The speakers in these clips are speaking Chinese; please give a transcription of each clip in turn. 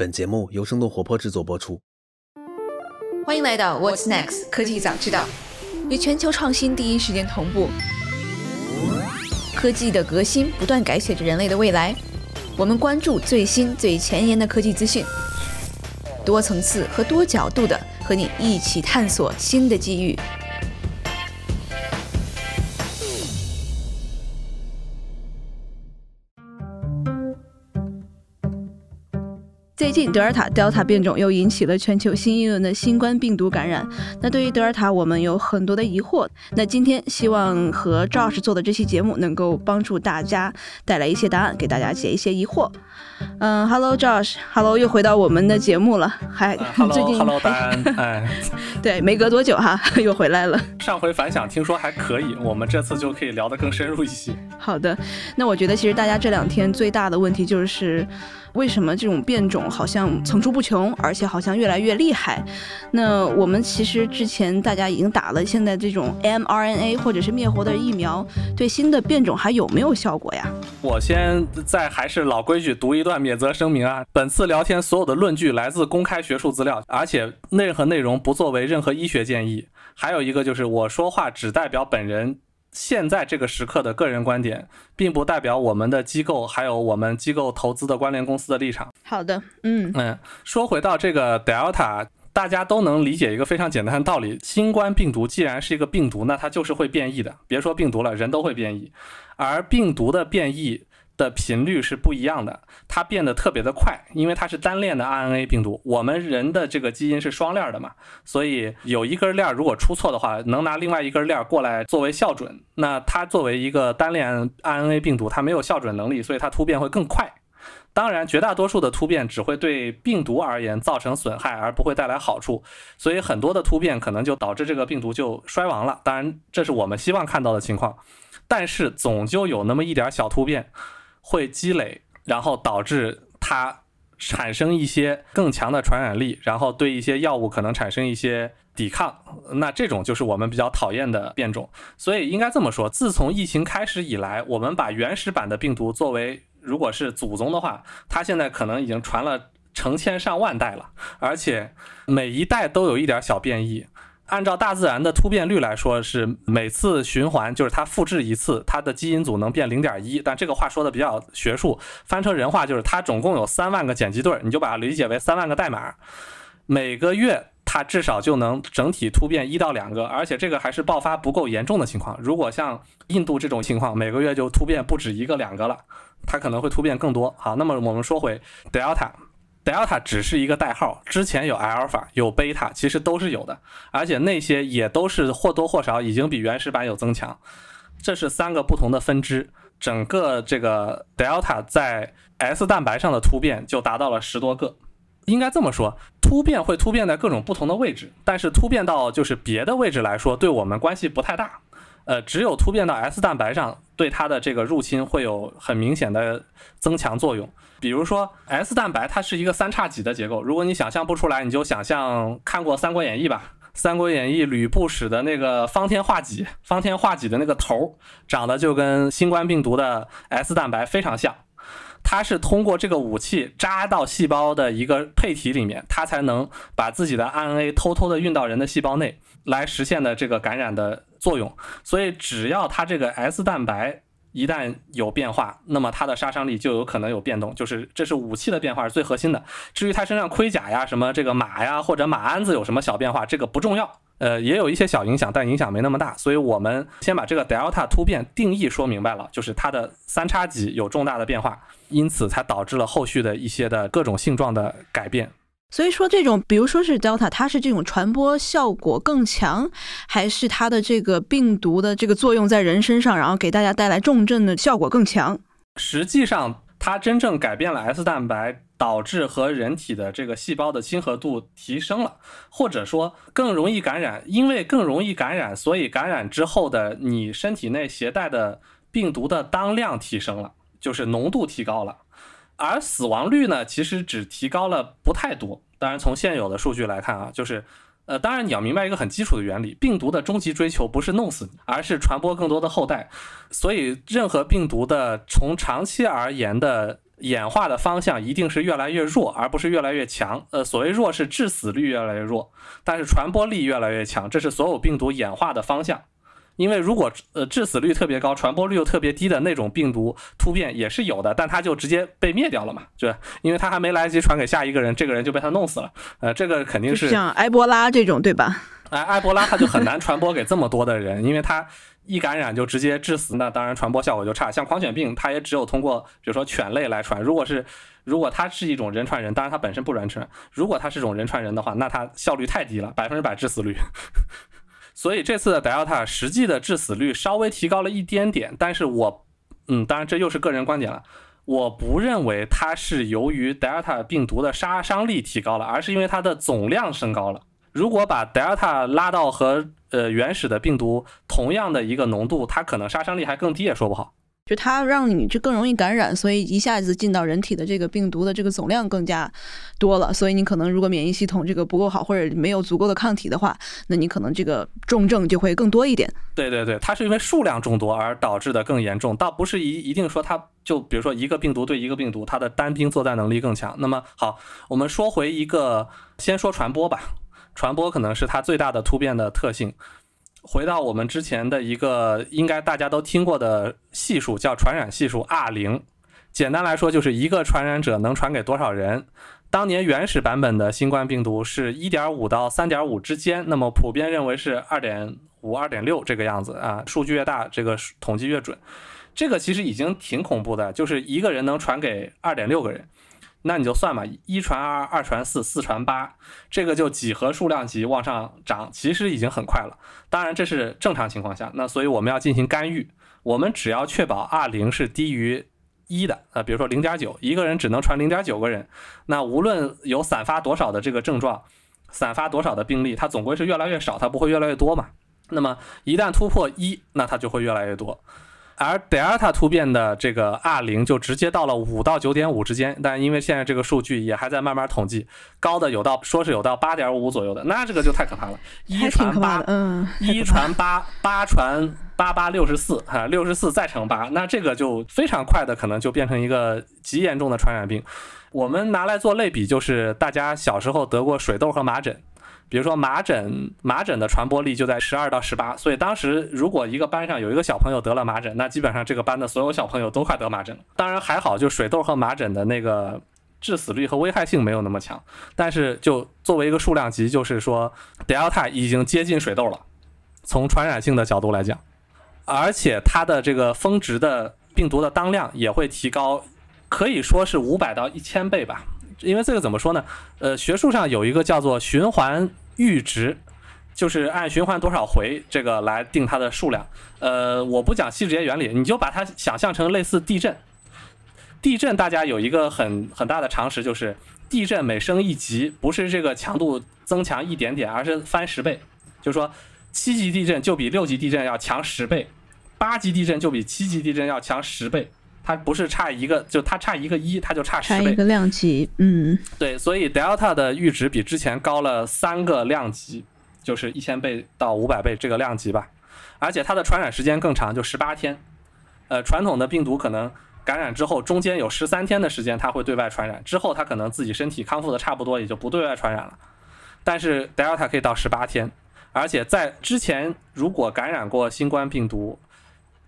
本节目由生动活泼制作播出。欢迎来到 What's Next 科技早知道，与全球创新第一时间同步。科技的革新不断改写着人类的未来，我们关注最新最前沿的科技资讯，多层次和多角度的和你一起探索新的机遇。最近德尔塔 Delta 变种又引起了全球新一轮的新冠病毒感染。那对于德尔塔，我们有很多的疑惑。那今天希望和周老师做的这期节目能够帮助大家带来一些答案，给大家解一些疑惑。嗯，Hello Josh，Hello 又回到我们的节目了。还 最近 Hello 丹，哎，对，没隔多久哈，又回来了。上回反响听说还可以，我们这次就可以聊得更深入一些。好的，那我觉得其实大家这两天最大的问题就是。为什么这种变种好像层出不穷，而且好像越来越厉害？那我们其实之前大家已经打了现在这种 mRNA 或者是灭活的疫苗，对新的变种还有没有效果呀？我先在还是老规矩读一段免责声明啊。本次聊天所有的论据来自公开学术资料，而且任何内容不作为任何医学建议。还有一个就是我说话只代表本人。现在这个时刻的个人观点，并不代表我们的机构还有我们机构投资的关联公司的立场。好的，嗯嗯，说回到这个 Delta，大家都能理解一个非常简单的道理：新冠病毒既然是一个病毒，那它就是会变异的。别说病毒了，人都会变异，而病毒的变异。的频率是不一样的，它变得特别的快，因为它是单链的 RNA 病毒。我们人的这个基因是双链的嘛，所以有一根链如果出错的话，能拿另外一根链过来作为校准。那它作为一个单链 RNA 病毒，它没有校准能力，所以它突变会更快。当然，绝大多数的突变只会对病毒而言造成损害，而不会带来好处。所以很多的突变可能就导致这个病毒就衰亡了。当然，这是我们希望看到的情况，但是总就有那么一点小突变。会积累，然后导致它产生一些更强的传染力，然后对一些药物可能产生一些抵抗。那这种就是我们比较讨厌的变种。所以应该这么说，自从疫情开始以来，我们把原始版的病毒作为如果是祖宗的话，它现在可能已经传了成千上万代了，而且每一代都有一点小变异。按照大自然的突变率来说，是每次循环就是它复制一次，它的基因组能变零点一。但这个话说的比较学术，翻成人话就是它总共有三万个碱基对儿，你就把它理解为三万个代码。每个月它至少就能整体突变一到两个，而且这个还是爆发不够严重的情况。如果像印度这种情况，每个月就突变不止一个两个了，它可能会突变更多。好，那么我们说回 Delta。Delta 只是一个代号，之前有 Alpha 有 Beta，其实都是有的，而且那些也都是或多或少已经比原始版有增强。这是三个不同的分支，整个这个 Delta 在 S 蛋白上的突变就达到了十多个。应该这么说，突变会突变在各种不同的位置，但是突变到就是别的位置来说，对我们关系不太大。呃，只有突变到 S 蛋白上，对它的这个入侵会有很明显的增强作用。比如说 S 蛋白，它是一个三叉戟的结构。如果你想象不出来，你就想象看过《三国演义》吧，《三国演义》吕布使的那个方天画戟，方天画戟的那个头长得就跟新冠病毒的 S 蛋白非常像。它是通过这个武器扎到细胞的一个配体里面，它才能把自己的 RNA 偷偷的运到人的细胞内来实现的这个感染的作用。所以只要它这个 S 蛋白。一旦有变化，那么它的杀伤力就有可能有变动，就是这是武器的变化是最核心的。至于它身上盔甲呀、什么这个马呀或者马鞍子有什么小变化，这个不重要。呃，也有一些小影响，但影响没那么大。所以我们先把这个 Delta 突变定义说明白了，就是它的三叉戟有重大的变化，因此才导致了后续的一些的各种性状的改变。所以说，这种比如说是 Delta，它是这种传播效果更强，还是它的这个病毒的这个作用在人身上，然后给大家带来重症的效果更强？实际上，它真正改变了 S 蛋白，导致和人体的这个细胞的亲和度提升了，或者说更容易感染，因为更容易感染，所以感染之后的你身体内携带的病毒的当量提升了，就是浓度提高了。而死亡率呢，其实只提高了不太多。当然，从现有的数据来看啊，就是，呃，当然你要明白一个很基础的原理：病毒的终极追求不是弄死你，而是传播更多的后代。所以，任何病毒的从长期而言的演化的方向一定是越来越弱，而不是越来越强。呃，所谓弱是致死率越来越弱，但是传播力越来越强，这是所有病毒演化的方向。因为如果呃致死率特别高，传播率又特别低的那种病毒突变也是有的，但它就直接被灭掉了嘛，就因为它还没来得及传给下一个人，这个人就被它弄死了。呃，这个肯定是像埃博拉这种，对吧？哎，埃博拉它就很难传播给这么多的人，因为它一感染就直接致死，那当然传播效果就差。像狂犬病，它也只有通过比如说犬类来传。如果是如果它是一种人传人，当然它本身不人传。如果它是种人传人的话，那它效率太低了，百分之百致死率。所以这次的 Delta 实际的致死率稍微提高了一点点，但是我，嗯，当然这又是个人观点了，我不认为它是由于 Delta 病毒的杀伤力提高了，而是因为它的总量升高了。如果把 Delta 拉到和呃原始的病毒同样的一个浓度，它可能杀伤力还更低，也说不好。就它让你就更容易感染，所以一下子进到人体的这个病毒的这个总量更加多了，所以你可能如果免疫系统这个不够好，或者没有足够的抗体的话，那你可能这个重症就会更多一点。对对对，它是因为数量众多而导致的更严重，倒不是一一定说它就比如说一个病毒对一个病毒，它的单兵作战能力更强。那么好，我们说回一个，先说传播吧，传播可能是它最大的突变的特性。回到我们之前的一个应该大家都听过的系数，叫传染系数 R 零。简单来说，就是一个传染者能传给多少人。当年原始版本的新冠病毒是1.5到3.5之间，那么普遍认为是2.5、2.6这个样子啊。数据越大，这个统计越准。这个其实已经挺恐怖的，就是一个人能传给2.6个人。那你就算嘛，一传二，二传四，四传八，这个就几何数量级往上涨，其实已经很快了。当然这是正常情况下，那所以我们要进行干预，我们只要确保 R 零是低于一的，啊，比如说零点九，一个人只能传零点九个人，那无论有散发多少的这个症状，散发多少的病例，它总归是越来越少，它不会越来越多嘛。那么一旦突破一，那它就会越来越多。而 Delta 突变的这个 R 零就直接到了五到九点五之间，但因为现在这个数据也还在慢慢统计，高的有到说是有到八点五左右的，那这个就太可怕了。一传八，嗯，一传八，八传八八六十四，哈，六十四再乘八，那这个就非常快的可能就变成一个极严重的传染病。我们拿来做类比，就是大家小时候得过水痘和麻疹。比如说麻疹，麻疹的传播力就在十二到十八，所以当时如果一个班上有一个小朋友得了麻疹，那基本上这个班的所有小朋友都快得麻疹了。当然还好，就水痘和麻疹的那个致死率和危害性没有那么强，但是就作为一个数量级，就是说 Delta 已经接近水痘了，从传染性的角度来讲，而且它的这个峰值的病毒的当量也会提高，可以说是五百到一千倍吧。因为这个怎么说呢？呃，学术上有一个叫做循环阈值，就是按循环多少回这个来定它的数量。呃，我不讲细节原理，你就把它想象成类似地震。地震大家有一个很很大的常识，就是地震每升一级，不是这个强度增强一点点，而是翻十倍。就是说，七级地震就比六级地震要强十倍，八级地震就比七级地震要强十倍。它不是差一个，就它差一个一，它就差十倍。差一个量级，嗯，对，所以 Delta 的阈值比之前高了三个量级，就是一千倍到五百倍这个量级吧。而且它的传染时间更长，就十八天。呃，传统的病毒可能感染之后，中间有十三天的时间它会对外传染，之后它可能自己身体康复的差不多，也就不对外传染了。但是 Delta 可以到十八天，而且在之前如果感染过新冠病毒。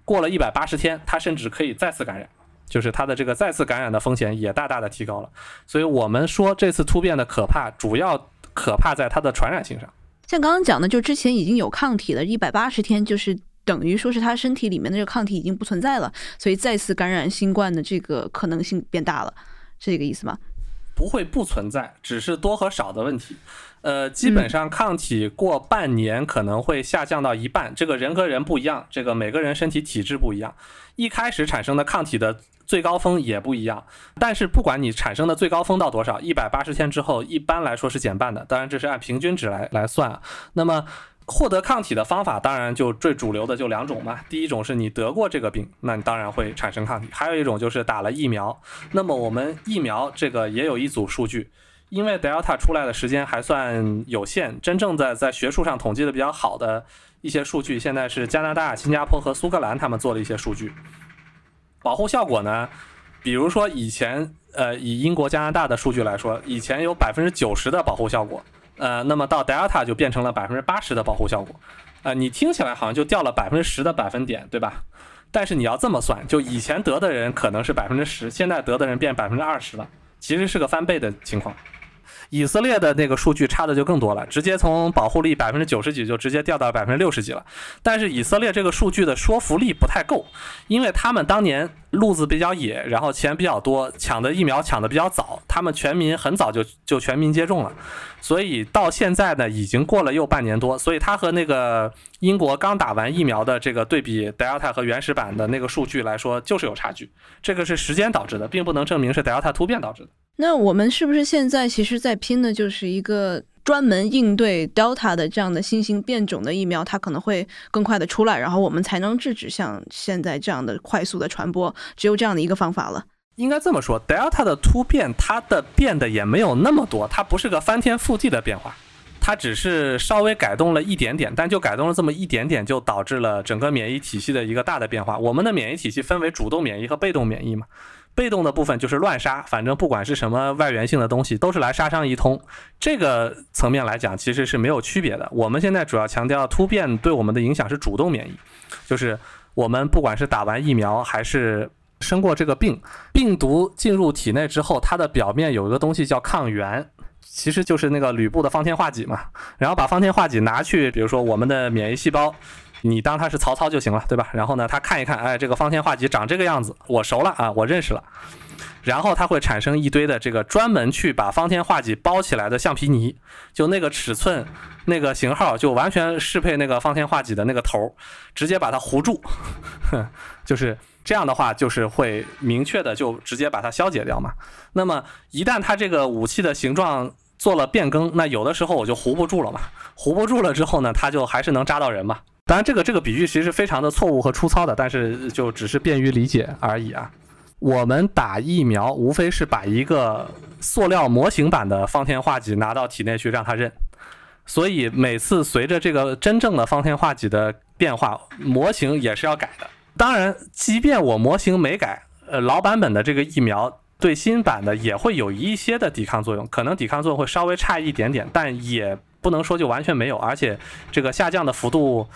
过了一百八十天，它甚至可以再次感染，就是它的这个再次感染的风险也大大的提高了。所以，我们说这次突变的可怕，主要可怕在它的传染性上。像刚刚讲的，就之前已经有抗体了，一百八十天就是等于说是他身体里面的这个抗体已经不存在了，所以再次感染新冠的这个可能性变大了，是这个意思吗？不会不存在，只是多和少的问题。呃，基本上抗体过半年可能会下降到一半，这个人和人不一样，这个每个人身体体质不一样，一开始产生的抗体的最高峰也不一样。但是不管你产生的最高峰到多少，一百八十天之后一般来说是减半的，当然这是按平均值来来算。那么获得抗体的方法当然就最主流的就两种嘛，第一种是你得过这个病，那你当然会产生抗体；还有一种就是打了疫苗。那么我们疫苗这个也有一组数据。因为 Delta 出来的时间还算有限，真正在在学术上统计的比较好的一些数据，现在是加拿大、新加坡和苏格兰他们做的一些数据。保护效果呢，比如说以前，呃，以英国、加拿大的数据来说，以前有百分之九十的保护效果，呃，那么到 Delta 就变成了百分之八十的保护效果，呃，你听起来好像就掉了百分之十的百分点，对吧？但是你要这么算，就以前得的人可能是百分之十，现在得的人变百分之二十了，其实是个翻倍的情况。以色列的那个数据差的就更多了，直接从保护力百分之九十几就直接掉到百分之六十几了。但是以色列这个数据的说服力不太够，因为他们当年路子比较野，然后钱比较多，抢的疫苗抢的比较早，他们全民很早就就全民接种了，所以到现在呢已经过了又半年多，所以它和那个英国刚打完疫苗的这个对比，Delta 和原始版的那个数据来说就是有差距，这个是时间导致的，并不能证明是 Delta 突变导致的。那我们是不是现在其实在拼的就是一个专门应对 Delta 的这样的新型变种的疫苗，它可能会更快的出来，然后我们才能制止像现在这样的快速的传播，只有这样的一个方法了。应该这么说，Delta 的突变它的变的也没有那么多，它不是个翻天覆地的变化，它只是稍微改动了一点点，但就改动了这么一点点，就导致了整个免疫体系的一个大的变化。我们的免疫体系分为主动免疫和被动免疫嘛。被动的部分就是乱杀，反正不管是什么外源性的东西，都是来杀伤一通。这个层面来讲，其实是没有区别的。我们现在主要强调突变对我们的影响是主动免疫，就是我们不管是打完疫苗还是生过这个病，病毒进入体内之后，它的表面有一个东西叫抗原，其实就是那个吕布的方天画戟嘛。然后把方天画戟拿去，比如说我们的免疫细胞。你当他是曹操就行了，对吧？然后呢，他看一看，哎，这个方天画戟长这个样子，我熟了啊，我认识了。然后它会产生一堆的这个专门去把方天画戟包起来的橡皮泥，就那个尺寸、那个型号，就完全适配那个方天画戟的那个头，直接把它糊住，就是这样的话，就是会明确的就直接把它消解掉嘛。那么一旦它这个武器的形状做了变更，那有的时候我就糊不住了嘛，糊不住了之后呢，它就还是能扎到人嘛。当然，这个这个比喻其实非常的错误和粗糙的，但是就只是便于理解而已啊。我们打疫苗无非是把一个塑料模型版的方天画戟拿到体内去让它认，所以每次随着这个真正的方天画戟的变化，模型也是要改的。当然，即便我模型没改，呃，老版本的这个疫苗对新版的也会有一些的抵抗作用，可能抵抗作用会稍微差一点点，但也不能说就完全没有，而且这个下降的幅度。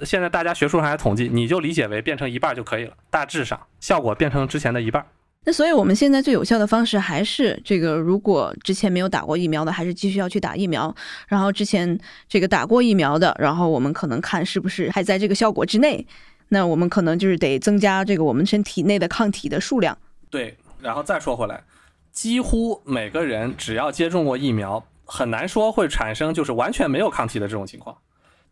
现在大家学术上还统计，你就理解为变成一半就可以了，大致上效果变成之前的一半。那所以我们现在最有效的方式还是这个，如果之前没有打过疫苗的，还是继续要去打疫苗。然后之前这个打过疫苗的，然后我们可能看是不是还在这个效果之内。那我们可能就是得增加这个我们身体内的抗体的数量。对，然后再说回来，几乎每个人只要接种过疫苗，很难说会产生就是完全没有抗体的这种情况。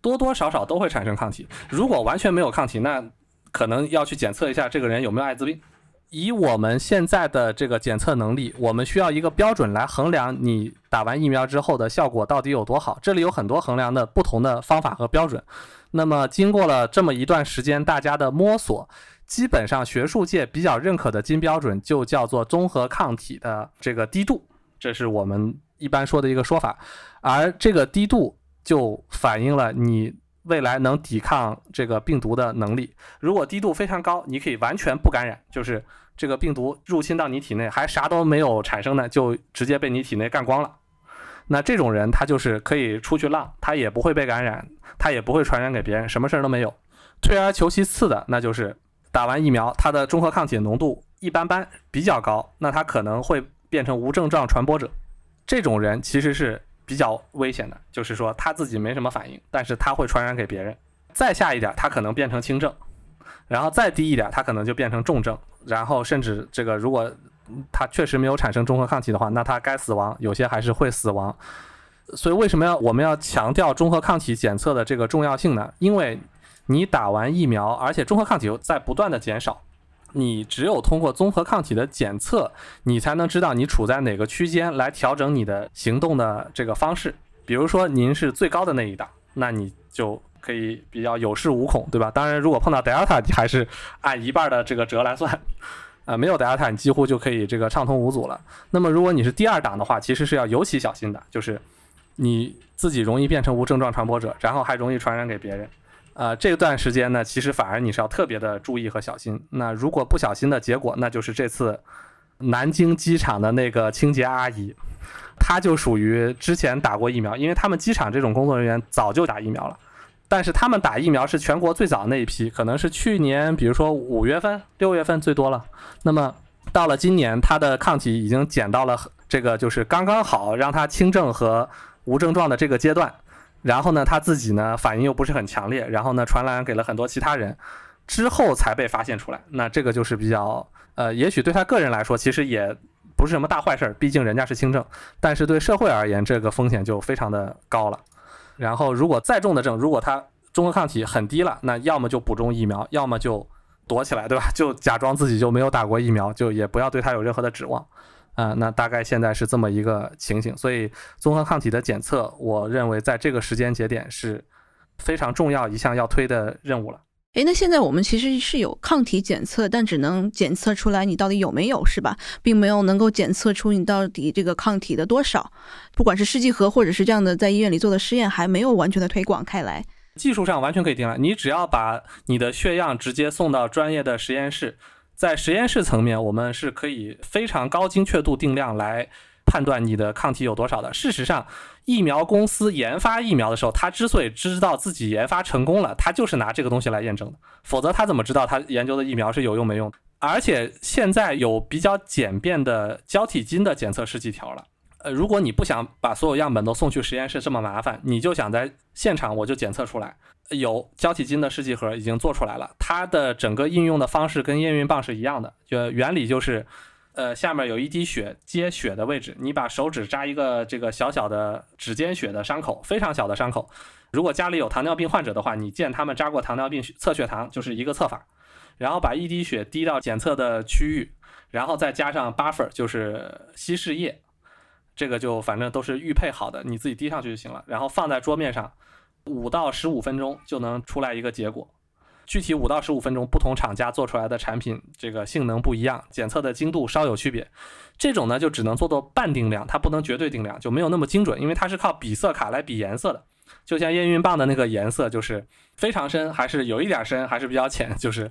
多多少少都会产生抗体。如果完全没有抗体，那可能要去检测一下这个人有没有艾滋病。以我们现在的这个检测能力，我们需要一个标准来衡量你打完疫苗之后的效果到底有多好。这里有很多衡量的不同的方法和标准。那么经过了这么一段时间大家的摸索，基本上学术界比较认可的金标准就叫做综合抗体的这个低度，这是我们一般说的一个说法。而这个低度。就反映了你未来能抵抗这个病毒的能力。如果低度非常高，你可以完全不感染，就是这个病毒入侵到你体内还啥都没有产生呢，就直接被你体内干光了。那这种人他就是可以出去浪，他也不会被感染，他也不会传染给别人，什么事儿都没有。退而求其次的，那就是打完疫苗，他的中和抗体浓度一般般，比较高，那他可能会变成无症状传播者。这种人其实是。比较危险的，就是说他自己没什么反应，但是他会传染给别人。再下一点，他可能变成轻症，然后再低一点，他可能就变成重症，然后甚至这个如果他确实没有产生中和抗体的话，那他该死亡，有些还是会死亡。所以为什么要我们要强调中和抗体检测的这个重要性呢？因为你打完疫苗，而且中和抗体在不断的减少。你只有通过综合抗体的检测，你才能知道你处在哪个区间，来调整你的行动的这个方式。比如说您是最高的那一档，那你就可以比较有恃无恐，对吧？当然，如果碰到 Delta，还是按一半的这个折来算，啊，没有 Delta，你几乎就可以这个畅通无阻了。那么如果你是第二档的话，其实是要尤其小心的，就是你自己容易变成无症状传播者，然后还容易传染给别人。呃，这段时间呢，其实反而你是要特别的注意和小心。那如果不小心的结果，那就是这次南京机场的那个清洁阿姨，她就属于之前打过疫苗，因为他们机场这种工作人员早就打疫苗了。但是他们打疫苗是全国最早那一批，可能是去年，比如说五月份、六月份最多了。那么到了今年，他的抗体已经减到了这个就是刚刚好让他轻症和无症状的这个阶段。然后呢，他自己呢反应又不是很强烈，然后呢传染给了很多其他人，之后才被发现出来。那这个就是比较呃，也许对他个人来说其实也不是什么大坏事儿，毕竟人家是轻症。但是对社会而言，这个风险就非常的高了。然后如果再重的症，如果他中和抗体很低了，那要么就补充疫苗，要么就躲起来，对吧？就假装自己就没有打过疫苗，就也不要对他有任何的指望。啊，那大概现在是这么一个情形，所以综合抗体的检测，我认为在这个时间节点是非常重要一项要推的任务了。诶，那现在我们其实是有抗体检测，但只能检测出来你到底有没有，是吧？并没有能够检测出你到底这个抗体的多少。不管是试剂盒或者是这样的在医院里做的试验，还没有完全的推广开来。技术上完全可以定了，你只要把你的血样直接送到专业的实验室。在实验室层面，我们是可以非常高精确度定量来判断你的抗体有多少的。事实上，疫苗公司研发疫苗的时候，他之所以知道自己研发成功了，他就是拿这个东西来验证的。否则，他怎么知道他研究的疫苗是有用没用？而且现在有比较简便的胶体金的检测试剂条了。呃，如果你不想把所有样本都送去实验室这么麻烦，你就想在现场我就检测出来。有胶体金的试剂盒已经做出来了，它的整个应用的方式跟验孕棒是一样的，就原理就是，呃，下面有一滴血接血的位置，你把手指扎一个这个小小的指尖血的伤口，非常小的伤口。如果家里有糖尿病患者的话，你见他们扎过糖尿病测血糖就是一个测法，然后把一滴血滴到检测的区域，然后再加上 buffer 就是稀释液，这个就反正都是预配好的，你自己滴上去就行了，然后放在桌面上。五到十五分钟就能出来一个结果，具体五到十五分钟，不同厂家做出来的产品这个性能不一样，检测的精度稍有区别。这种呢就只能做到半定量，它不能绝对定量，就没有那么精准，因为它是靠比色卡来比颜色的。就像验孕棒的那个颜色，就是非常深，还是有一点深，还是比较浅，就是，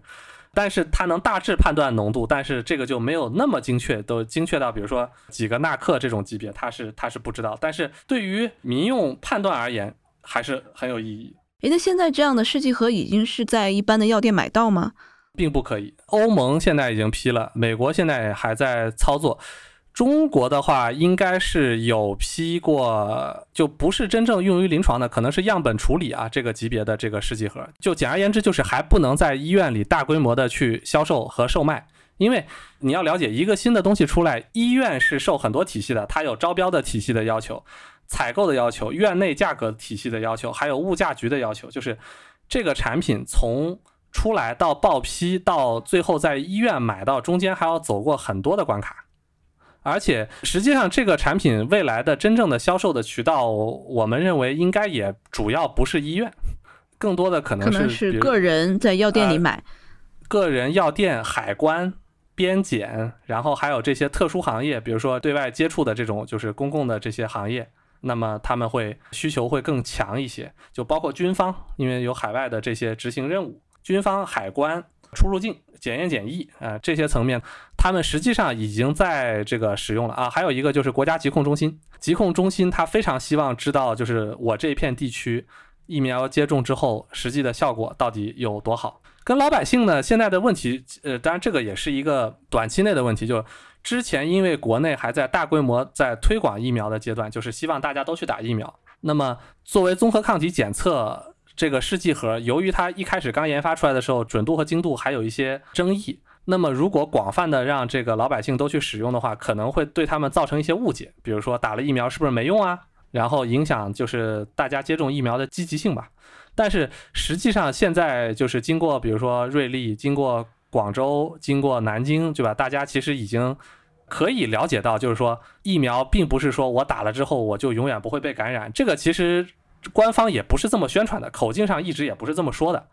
但是它能大致判断浓度，但是这个就没有那么精确，都精确到比如说几个纳克这种级别，它是它是不知道。但是对于民用判断而言，还是很有意义。诶，那现在这样的试剂盒已经是在一般的药店买到吗？并不可以。欧盟现在已经批了，美国现在还在操作。中国的话，应该是有批过，就不是真正用于临床的，可能是样本处理啊这个级别的这个试剂盒。就简而言之，就是还不能在医院里大规模的去销售和售卖，因为你要了解，一个新的东西出来，医院是受很多体系的，它有招标的体系的要求。采购的要求、院内价格体系的要求，还有物价局的要求，就是这个产品从出来到报批到最后在医院买到，中间还要走过很多的关卡。而且实际上，这个产品未来的真正的销售的渠道，我们认为应该也主要不是医院，更多的可能是是个人在药店里买，个人药店、海关、边检，然后还有这些特殊行业，比如说对外接触的这种就是公共的这些行业。那么他们会需求会更强一些，就包括军方，因为有海外的这些执行任务，军方、海关、出入境、检验检疫啊这些层面，他们实际上已经在这个使用了啊。还有一个就是国家疾控中心，疾控中心他非常希望知道，就是我这一片地区疫苗接种之后实际的效果到底有多好。跟老百姓呢现在的问题，呃，当然这个也是一个短期内的问题，就。之前因为国内还在大规模在推广疫苗的阶段，就是希望大家都去打疫苗。那么作为综合抗体检测这个试剂盒，由于它一开始刚研发出来的时候，准度和精度还有一些争议。那么如果广泛的让这个老百姓都去使用的话，可能会对他们造成一些误解，比如说打了疫苗是不是没用啊？然后影响就是大家接种疫苗的积极性吧。但是实际上现在就是经过比如说瑞丽，经过。广州经过南京，对吧？大家其实已经可以了解到，就是说疫苗并不是说我打了之后我就永远不会被感染。这个其实官方也不是这么宣传的，口径上一直也不是这么说的。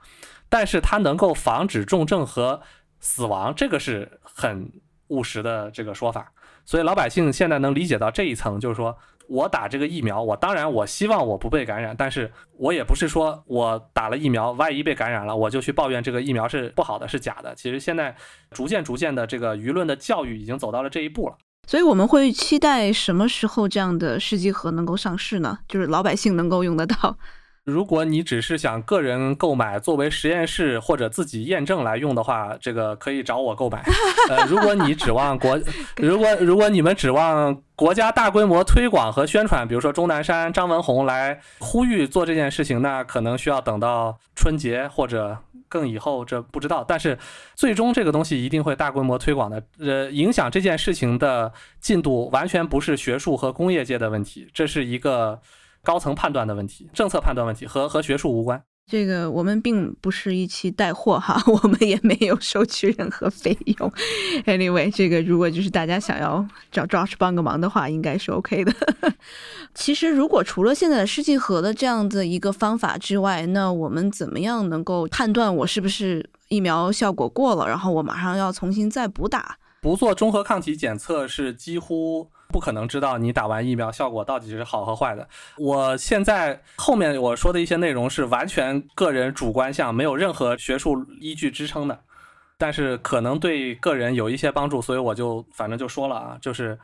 但是它能够防止重症和死亡，这个是很务实的这个说法。所以老百姓现在能理解到这一层，就是说我打这个疫苗，我当然我希望我不被感染，但是我也不是说我打了疫苗，万一被感染了，我就去抱怨这个疫苗是不好的，是假的。其实现在逐渐逐渐的，这个舆论的教育已经走到了这一步了。所以我们会期待什么时候这样的试剂盒能够上市呢？就是老百姓能够用得到。如果你只是想个人购买作为实验室或者自己验证来用的话，这个可以找我购买。呃，如果你指望国，如果如果你们指望国家大规模推广和宣传，比如说钟南山、张文宏来呼吁做这件事情，那可能需要等到春节或者更以后，这不知道。但是最终这个东西一定会大规模推广的。呃，影响这件事情的进度完全不是学术和工业界的问题，这是一个。高层判断的问题，政策判断问题和和学术无关。这个我们并不是一期带货哈，我们也没有收取任何费用。Anyway，这个如果就是大家想要找 Josh 帮个忙的话，应该是 OK 的。其实，如果除了现在的试剂盒的这样的一个方法之外，那我们怎么样能够判断我是不是疫苗效果过了，然后我马上要重新再补打？不做综合抗体检测是几乎。不可能知道你打完疫苗效果到底是好和坏的。我现在后面我说的一些内容是完全个人主观项，没有任何学术依据支撑的，但是可能对个人有一些帮助，所以我就反正就说了啊，就是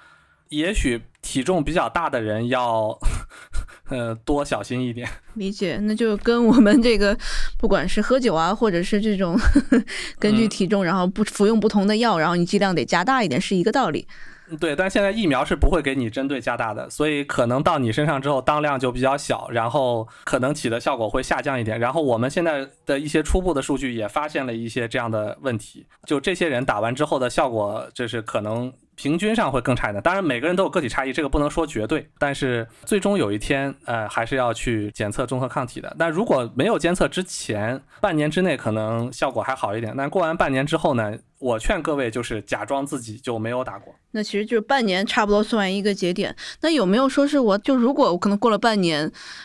也许体重比较大的人要 呃多小心一点。理解，那就跟我们这个不管是喝酒啊，或者是这种 根据体重然后不服用不同的药，然后你剂量得加大一点，是一个道理。对，但现在疫苗是不会给你针对加大的，所以可能到你身上之后当量就比较小，然后可能起的效果会下降一点。然后我们现在的一些初步的数据也发现了一些这样的问题，就这些人打完之后的效果，就是可能。平均上会更差一点，当然每个人都有个体差异，这个不能说绝对，但是最终有一天，呃，还是要去检测综合抗体的。但如果没有监测之前，半年之内可能效果还好一点，但过完半年之后呢，我劝各位就是假装自己就没有打过。那其实就是半年差不多算一个节点。那有没有说是我就如果我可能过了半年，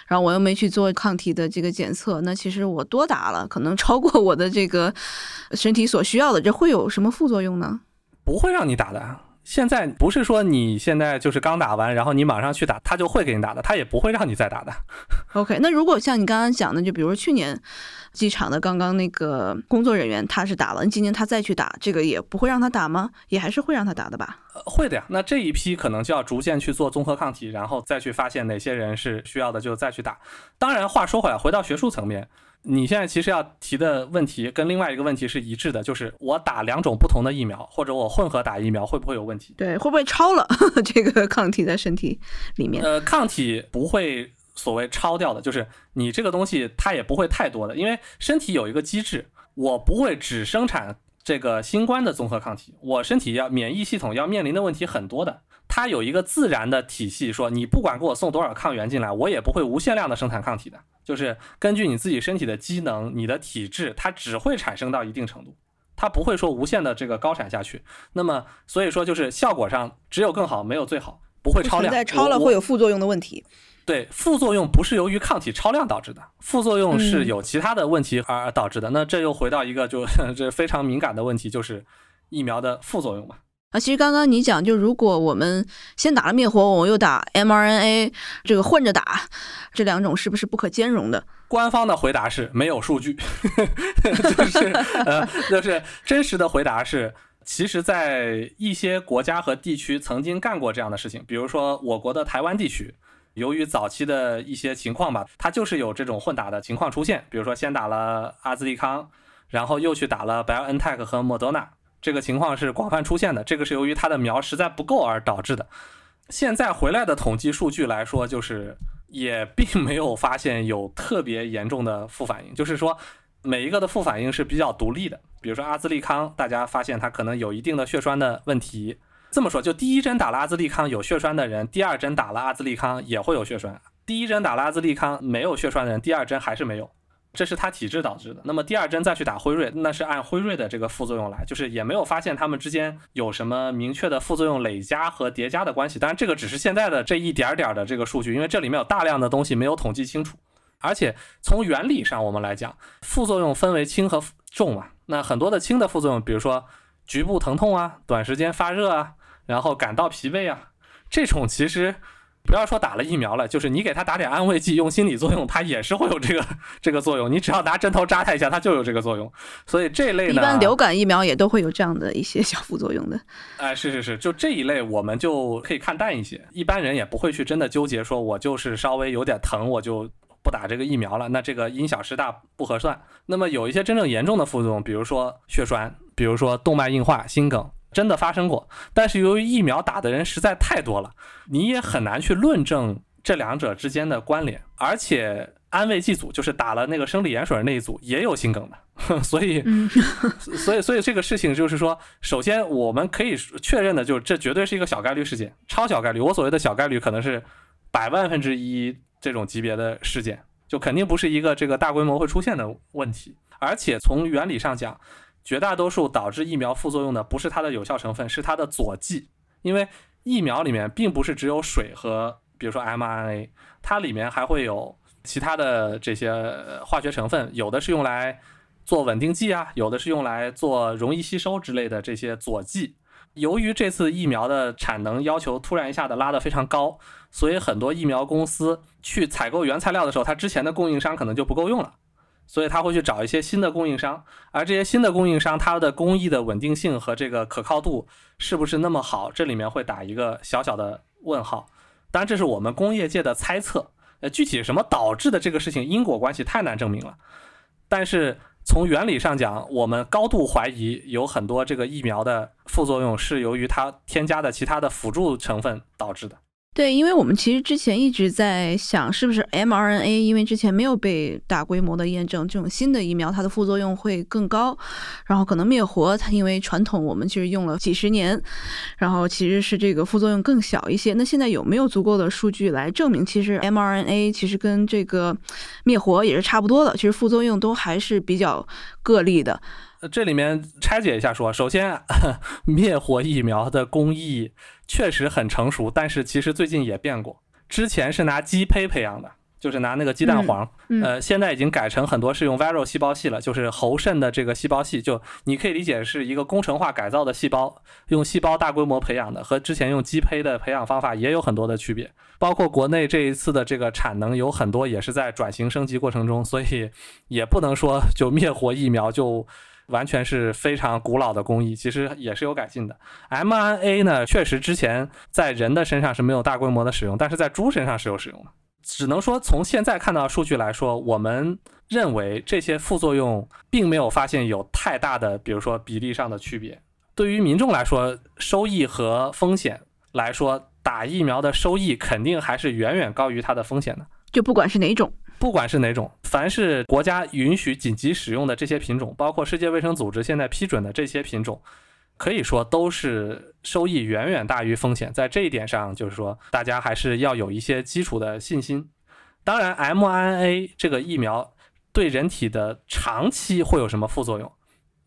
然后我又没去做抗体的这个检测，那其实我多打了，可能超过我的这个身体所需要的，这会有什么副作用呢？不会让你打的。现在不是说你现在就是刚打完，然后你马上去打，他就会给你打的，他也不会让你再打的。OK，那如果像你刚刚讲的，就比如说去年机场的刚刚那个工作人员他是打了，今年他再去打，这个也不会让他打吗？也还是会让他打的吧？会的呀。那这一批可能就要逐渐去做综合抗体，然后再去发现哪些人是需要的，就再去打。当然，话说回来，回到学术层面。你现在其实要提的问题跟另外一个问题是一致的，就是我打两种不同的疫苗，或者我混合打疫苗会不会有问题？对，会不会超了 这个抗体在身体里面？呃，抗体不会所谓超掉的，就是你这个东西它也不会太多的，因为身体有一个机制，我不会只生产这个新冠的综合抗体，我身体要免疫系统要面临的问题很多的。它有一个自然的体系，说你不管给我送多少抗原进来，我也不会无限量的生产抗体的。就是根据你自己身体的机能、你的体质，它只会产生到一定程度，它不会说无限的这个高产下去。那么，所以说就是效果上只有更好，没有最好，不会超量。在超了会有副作用的问题。对，副作用不是由于抗体超量导致的，副作用是有其他的问题而导致的。那这又回到一个就 这非常敏感的问题，就是疫苗的副作用嘛。啊，其实刚刚你讲，就如果我们先打了灭活，我又打 mRNA，这个混着打，这两种是不是不可兼容的？官方的回答是没有数据，就是呃，就是真实的回答是，其实，在一些国家和地区曾经干过这样的事情，比如说我国的台湾地区，由于早期的一些情况吧，它就是有这种混打的情况出现，比如说先打了阿兹利康，然后又去打了 BioNTech 和莫德纳。这个情况是广泛出现的，这个是由于它的苗实在不够而导致的。现在回来的统计数据来说，就是也并没有发现有特别严重的副反应，就是说每一个的副反应是比较独立的。比如说阿兹利康，大家发现它可能有一定的血栓的问题。这么说，就第一针打了阿兹利康有血栓的人，第二针打了阿兹利康也会有血栓；第一针打了阿兹利康没有血栓的人，第二针还是没有。这是他体质导致的。那么第二针再去打辉瑞，那是按辉瑞的这个副作用来，就是也没有发现他们之间有什么明确的副作用累加和叠加的关系。当然，这个只是现在的这一点点的这个数据，因为这里面有大量的东西没有统计清楚。而且从原理上我们来讲，副作用分为轻和重嘛。那很多的轻的副作用，比如说局部疼痛啊、短时间发热啊，然后感到疲惫啊，这种其实。不要说打了疫苗了，就是你给他打点安慰剂，用心理作用，它也是会有这个这个作用。你只要拿针头扎他一下，它就有这个作用。所以这类呢，一般流感疫苗也都会有这样的一些小副作用的。哎，是是是，就这一类我们就可以看淡一些，一般人也不会去真的纠结，说我就是稍微有点疼，我就不打这个疫苗了。那这个因小失大不合算。那么有一些真正严重的副作用，比如说血栓，比如说动脉硬化、心梗。真的发生过，但是由于疫苗打的人实在太多了，你也很难去论证这两者之间的关联。而且安慰剂组就是打了那个生理盐水那一组也有心梗的，所以，所以，所以这个事情就是说，首先我们可以确认的就是这绝对是一个小概率事件，超小概率。我所谓的小概率可能是百万分之一这种级别的事件，就肯定不是一个这个大规模会出现的问题。而且从原理上讲。绝大多数导致疫苗副作用的不是它的有效成分，是它的佐剂。因为疫苗里面并不是只有水和，比如说 mRNA，它里面还会有其他的这些化学成分，有的是用来做稳定剂啊，有的是用来做容易吸收之类的这些佐剂。由于这次疫苗的产能要求突然一下子拉得非常高，所以很多疫苗公司去采购原材料的时候，它之前的供应商可能就不够用了。所以他会去找一些新的供应商，而这些新的供应商，它的工艺的稳定性和这个可靠度是不是那么好？这里面会打一个小小的问号。当然，这是我们工业界的猜测。呃，具体什么导致的这个事情因果关系太难证明了。但是从原理上讲，我们高度怀疑有很多这个疫苗的副作用是由于它添加的其他的辅助成分导致的。对，因为我们其实之前一直在想，是不是 mRNA，因为之前没有被大规模的验证，这种新的疫苗它的副作用会更高，然后可能灭活它，因为传统我们其实用了几十年，然后其实是这个副作用更小一些。那现在有没有足够的数据来证明，其实 mRNA 其实跟这个灭活也是差不多的，其实副作用都还是比较个例的。这里面拆解一下说，首先灭活疫苗的工艺确实很成熟，但是其实最近也变过。之前是拿鸡胚培养的，就是拿那个鸡蛋黄，呃，现在已经改成很多是用 viral 细胞系了，就是猴肾的这个细胞系，就你可以理解是一个工程化改造的细胞，用细胞大规模培养的，和之前用鸡胚的培养方法也有很多的区别。包括国内这一次的这个产能有很多也是在转型升级过程中，所以也不能说就灭活疫苗就。完全是非常古老的工艺，其实也是有改进的。mRNA 呢，确实之前在人的身上是没有大规模的使用，但是在猪身上是有使用的。只能说从现在看到数据来说，我们认为这些副作用并没有发现有太大的，比如说比例上的区别。对于民众来说，收益和风险来说，打疫苗的收益肯定还是远远高于它的风险的。就不管是哪种。不管是哪种，凡是国家允许紧急使用的这些品种，包括世界卫生组织现在批准的这些品种，可以说都是收益远远大于风险。在这一点上，就是说大家还是要有一些基础的信心。当然，mRNA 这个疫苗对人体的长期会有什么副作用？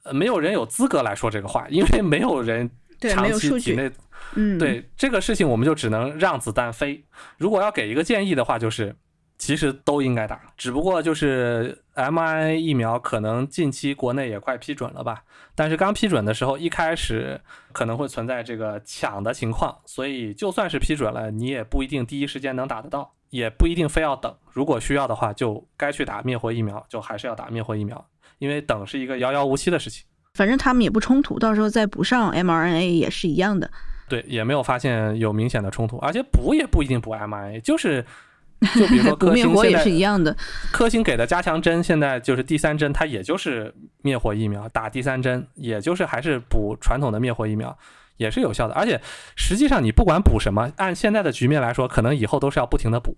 呃，没有人有资格来说这个话，因为没有人长期体内，嗯，对这个事情，我们就只能让子弹飞。如果要给一个建议的话，就是。其实都应该打，只不过就是 mRNA 疫苗可能近期国内也快批准了吧。但是刚批准的时候，一开始可能会存在这个抢的情况，所以就算是批准了，你也不一定第一时间能打得到，也不一定非要等。如果需要的话，就该去打灭活疫苗，就还是要打灭活疫苗，因为等是一个遥遥无期的事情。反正他们也不冲突，到时候再补上 mRNA 也是一样的。对，也没有发现有明显的冲突，而且补也不一定补 mRNA，就是。就比如说，灭活也是一样的。科兴给的加强针，现在就是第三针，它也就是灭活疫苗，打第三针，也就是还是补传统的灭活疫苗。也是有效的，而且实际上你不管补什么，按现在的局面来说，可能以后都是要不停的补。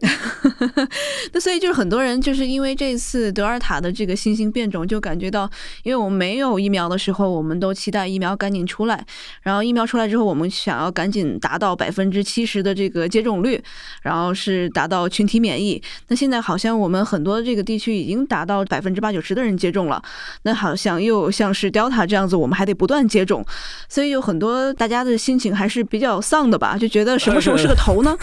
那所以就是很多人就是因为这次德尔塔的这个新型变种，就感觉到，因为我们没有疫苗的时候，我们都期待疫苗赶紧出来，然后疫苗出来之后，我们想要赶紧达到百分之七十的这个接种率，然后是达到群体免疫。那现在好像我们很多这个地区已经达到百分之八九十的人接种了，那好像又像是 Delta 这样子，我们还得不断接种，所以有很多。大家的心情还是比较丧的吧？就觉得什么时候是个头呢？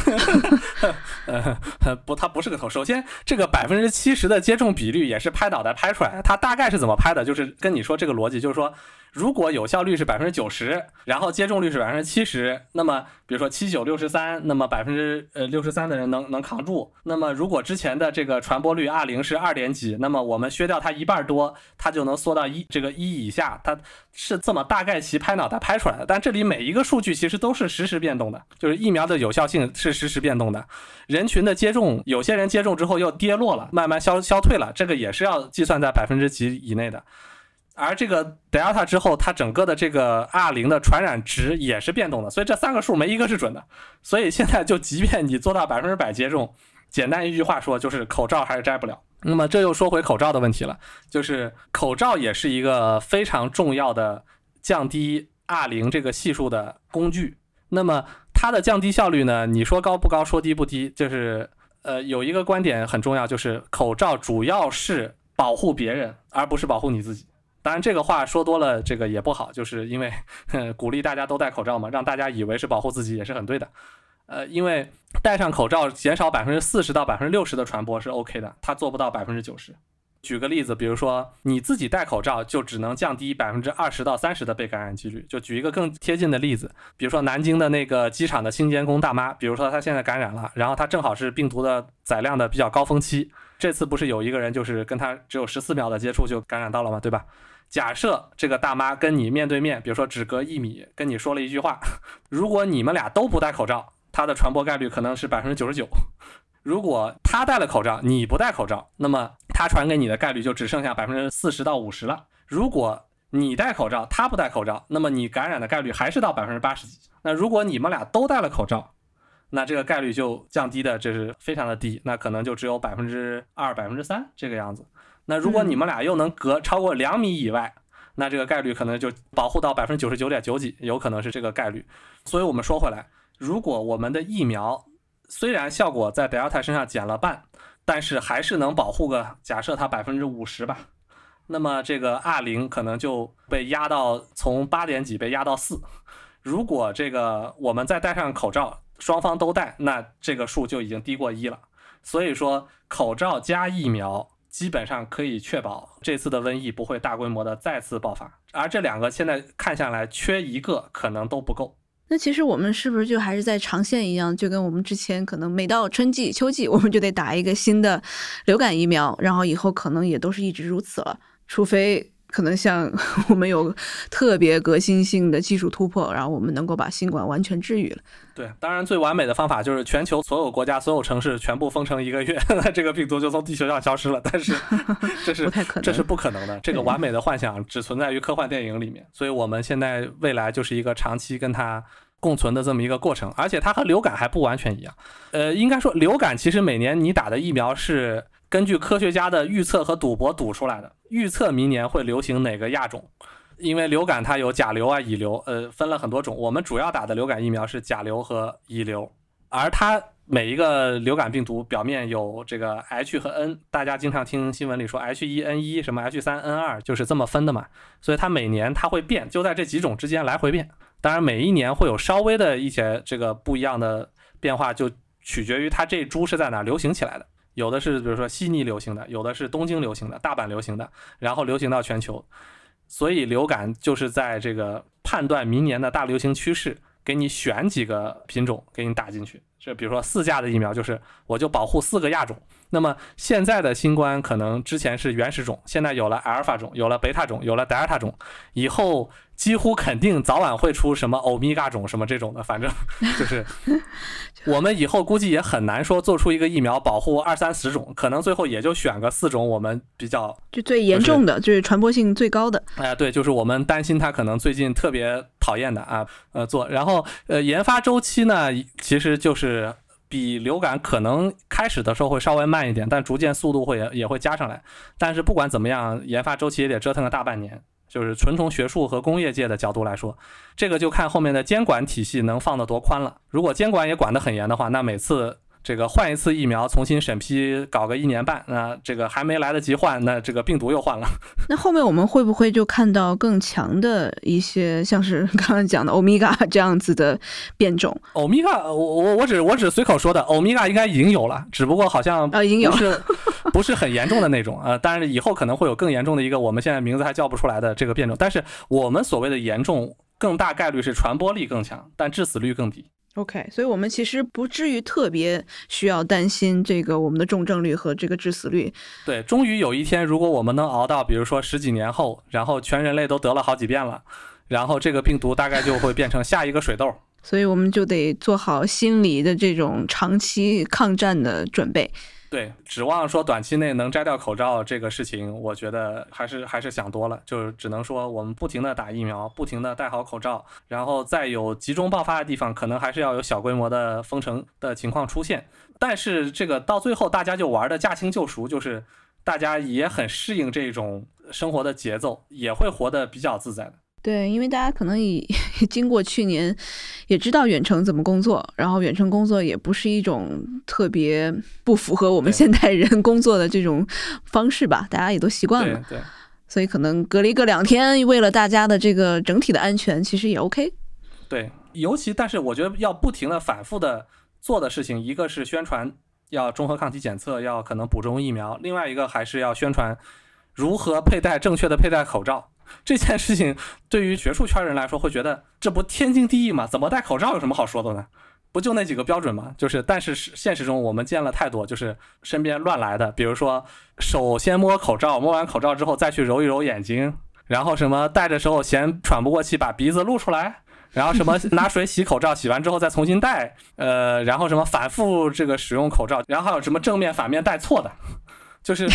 不，它不是个头。首先，这个百分之七十的接种比率也是拍脑袋拍出来的。它大概是怎么拍的？就是跟你说这个逻辑，就是说，如果有效率是百分之九十，然后接种率是百分之七十，那么比如说七九六十三，那么百分之呃六十三的人能能扛住。那么如果之前的这个传播率 R 零是二点几，那么我们削掉它一半多，它就能缩到一这个一以下。它是这么大概其拍脑袋拍出来的。但这里每一个数据其实都是实时变动的，就是疫苗的有效性是实时变动的。人群的接种，有些人接种之后又跌落了，慢慢消消退了，这个也是要计算在百分之几以内的。而这个 Delta 之后，它整个的这个 R 零的传染值也是变动的，所以这三个数没一个是准的。所以现在就即便你做到百分之百接种，简单一句话说就是口罩还是摘不了。那么这又说回口罩的问题了，就是口罩也是一个非常重要的降低 R 零这个系数的工具。那么它的降低效率呢？你说高不高？说低不低？就是呃有一个观点很重要，就是口罩主要是保护别人，而不是保护你自己。当然，这个话说多了，这个也不好，就是因为鼓励大家都戴口罩嘛，让大家以为是保护自己也是很对的。呃，因为戴上口罩减少百分之四十到百分之六十的传播是 OK 的，它做不到百分之九十。举个例子，比如说你自己戴口罩，就只能降低百分之二十到三十的被感染几率。就举一个更贴近的例子，比如说南京的那个机场的清洁工大妈，比如说她现在感染了，然后她正好是病毒的载量的比较高峰期，这次不是有一个人就是跟她只有十四秒的接触就感染到了吗？对吧？假设这个大妈跟你面对面，比如说只隔一米，跟你说了一句话，如果你们俩都不戴口罩，它的传播概率可能是百分之九十九。如果她戴了口罩，你不戴口罩，那么她传给你的概率就只剩下百分之四十到五十了。如果你戴口罩，她不戴口罩，那么你感染的概率还是到百分之八十几。那如果你们俩都戴了口罩，那这个概率就降低的这是非常的低，那可能就只有百分之二、百分之三这个样子。那如果你们俩又能隔超过两米以外，那这个概率可能就保护到百分之九十九点九几，有可能是这个概率。所以我们说回来，如果我们的疫苗虽然效果在 Delta 身上减了半，但是还是能保护个假设它百分之五十吧，那么这个 R 零可能就被压到从八点几被压到四。如果这个我们再戴上口罩，双方都戴，那这个数就已经低过一了。所以说，口罩加疫苗。基本上可以确保这次的瘟疫不会大规模的再次爆发，而这两个现在看下来，缺一个可能都不够。那其实我们是不是就还是在长线一样，就跟我们之前可能每到春季、秋季，我们就得打一个新的流感疫苗，然后以后可能也都是一直如此了，除非。可能像 我们有特别革新性的技术突破，然后我们能够把新冠完全治愈了。对，当然最完美的方法就是全球所有国家、所有城市全部封城一个月，那这个病毒就从地球上消失了。但是 这是不太可能，这是不可能的。这个完美的幻想只存在于科幻电影里面。所以我们现在未来就是一个长期跟它共存的这么一个过程，而且它和流感还不完全一样。呃，应该说流感其实每年你打的疫苗是。根据科学家的预测和赌博赌出来的，预测明年会流行哪个亚种？因为流感它有甲流啊、乙流，呃，分了很多种。我们主要打的流感疫苗是甲流和乙流，而它每一个流感病毒表面有这个 H 和 N，大家经常听新闻里说 H 一 N 一什么 H 三 N 二，就是这么分的嘛。所以它每年它会变，就在这几种之间来回变。当然每一年会有稍微的一些这个不一样的变化，就取决于它这株是在哪流行起来的。有的是比如说悉尼流行的，有的是东京流行的，大阪流行的，然后流行到全球，所以流感就是在这个判断明年的大流行趋势，给你选几个品种给你打进去，这比如说四价的疫苗，就是我就保护四个亚种。那么现在的新冠可能之前是原始种，现在有了阿尔法种，有了贝塔种，有了德尔塔种，以后。几乎肯定早晚会出什么欧米伽种什么这种的，反正 就是我们以后估计也很难说做出一个疫苗保护二三十种，可能最后也就选个四种我们比较就最严重的，就是传播性最高的。哎，对，就是我们担心它可能最近特别讨厌的啊，呃，做。然后呃，研发周期呢，其实就是比流感可能开始的时候会稍微慢一点，但逐渐速度会也也会加上来。但是不管怎么样，研发周期也得折腾个大半年。就是纯从学术和工业界的角度来说，这个就看后面的监管体系能放得多宽了。如果监管也管得很严的话，那每次这个换一次疫苗重新审批，搞个一年半，那这个还没来得及换，那这个病毒又换了。那后面我们会不会就看到更强的一些，像是刚刚讲的欧米伽这样子的变种？欧米伽，我我我只我只随口说的，欧米伽应该已经有了，只不过好像啊已经有是 不是很严重的那种。呃，当然以后可能会有更严重的一个，我们现在名字还叫不出来的这个变种。但是我们所谓的严重，更大概率是传播力更强，但致死率更低。OK，所以我们其实不至于特别需要担心这个我们的重症率和这个致死率。对，终于有一天，如果我们能熬到，比如说十几年后，然后全人类都得了好几遍了，然后这个病毒大概就会变成下一个水痘。所以我们就得做好心理的这种长期抗战的准备。对，指望说短期内能摘掉口罩这个事情，我觉得还是还是想多了。就是只能说我们不停的打疫苗，不停的戴好口罩，然后再有集中爆发的地方，可能还是要有小规模的封城的情况出现。但是这个到最后大家就玩的驾轻就熟，就是大家也很适应这种生活的节奏，也会活得比较自在的。对，因为大家可能已 经过去年，也知道远程怎么工作，然后远程工作也不是一种特别不符合我们现代人工作的这种方式吧，大家也都习惯了。对，所以可能隔离个两天，为了大家的这个整体的安全，其实也 OK。对，尤其但是我觉得要不停的反复的做的事情，一个是宣传要综合抗体检测，要可能补充疫苗，另外一个还是要宣传如何佩戴正确的佩戴口罩。这件事情对于学术圈人来说，会觉得这不天经地义吗？怎么戴口罩有什么好说的呢？不就那几个标准吗？就是，但是现实中我们见了太多，就是身边乱来的，比如说手先摸口罩，摸完口罩之后再去揉一揉眼睛，然后什么戴着时候嫌喘不过气，把鼻子露出来，然后什么 拿水洗口罩，洗完之后再重新戴，呃，然后什么反复这个使用口罩，然后还有什么正面反面戴错的。就是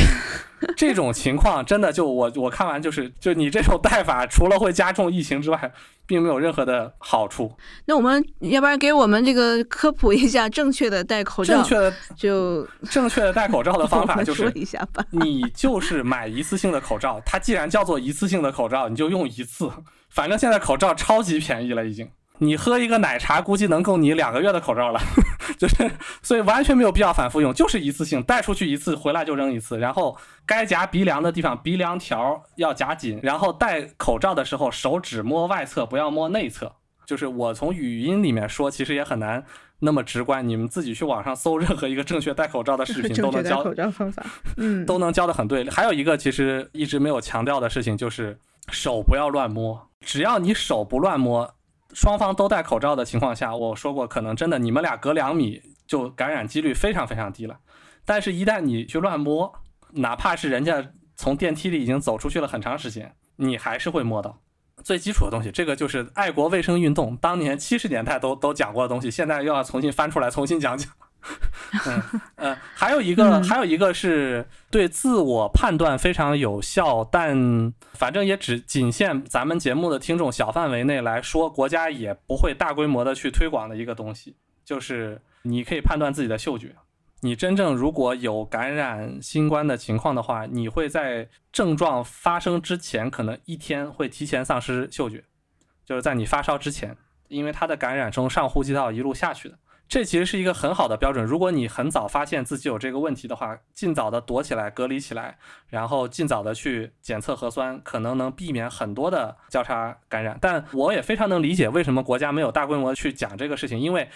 这种情况，真的就我我看完就是，就你这种戴法，除了会加重疫情之外，并没有任何的好处。那我们要不然给我们这个科普一下正确的戴口罩？正确的就正确的戴口罩的方法就是，说一下吧。你就是买一次性的口罩，它既然叫做一次性的口罩，你就用一次。反正现在口罩超级便宜了，已经。你喝一个奶茶，估计能够你两个月的口罩了，就是，所以完全没有必要反复用，就是一次性带出去一次，回来就扔一次。然后该夹鼻梁的地方，鼻梁条要夹紧。然后戴口罩的时候，手指摸外侧，不要摸内侧。就是我从语音里面说，其实也很难那么直观。你们自己去网上搜任何一个正确戴口罩的视频，都能教口罩方法，嗯，都能教的很对。还有一个其实一直没有强调的事情，就是手不要乱摸。只要你手不乱摸。双方都戴口罩的情况下，我说过，可能真的你们俩隔两米就感染几率非常非常低了。但是，一旦你去乱摸，哪怕是人家从电梯里已经走出去了很长时间，你还是会摸到最基础的东西。这个就是爱国卫生运动当年七十年代都都讲过的东西，现在又要重新翻出来重新讲讲。嗯呃，还有一个，还有一个是对自我判断非常有效，但反正也只仅限咱们节目的听众小范围内来说，国家也不会大规模的去推广的一个东西，就是你可以判断自己的嗅觉。你真正如果有感染新冠的情况的话，你会在症状发生之前，可能一天会提前丧失嗅觉，就是在你发烧之前，因为它的感染从上呼吸道一路下去的。这其实是一个很好的标准。如果你很早发现自己有这个问题的话，尽早的躲起来、隔离起来，然后尽早的去检测核酸，可能能避免很多的交叉感染。但我也非常能理解为什么国家没有大规模去讲这个事情，因为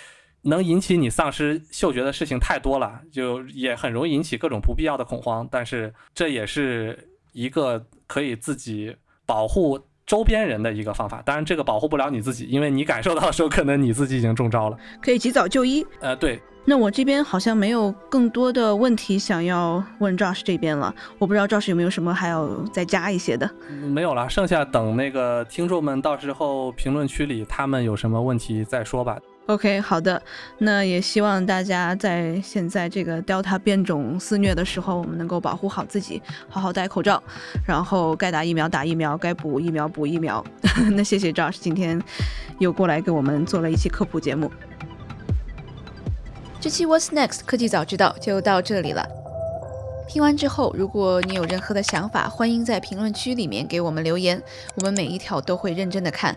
能引起你丧失嗅觉的事情太多了，就也很容易引起各种不必要的恐慌。但是这也是一个可以自己保护。周边人的一个方法，当然这个保护不了你自己，因为你感受到的时候，可能你自己已经中招了，可以及早就医。呃，对。那我这边好像没有更多的问题想要问 Josh 这边了，我不知道 Josh 有没有什么还要再加一些的。没有了，剩下等那个听众们到时候评论区里他们有什么问题再说吧。OK，好的，那也希望大家在现在这个 Delta 变种肆虐的时候，我们能够保护好自己，好好戴口罩，然后该打疫苗打疫苗，该补疫苗补疫苗。那谢谢 Josh 今天又过来给我们做了一期科普节目。这期 What's Next 科技早知道就到这里了。听完之后，如果你有任何的想法，欢迎在评论区里面给我们留言，我们每一条都会认真的看。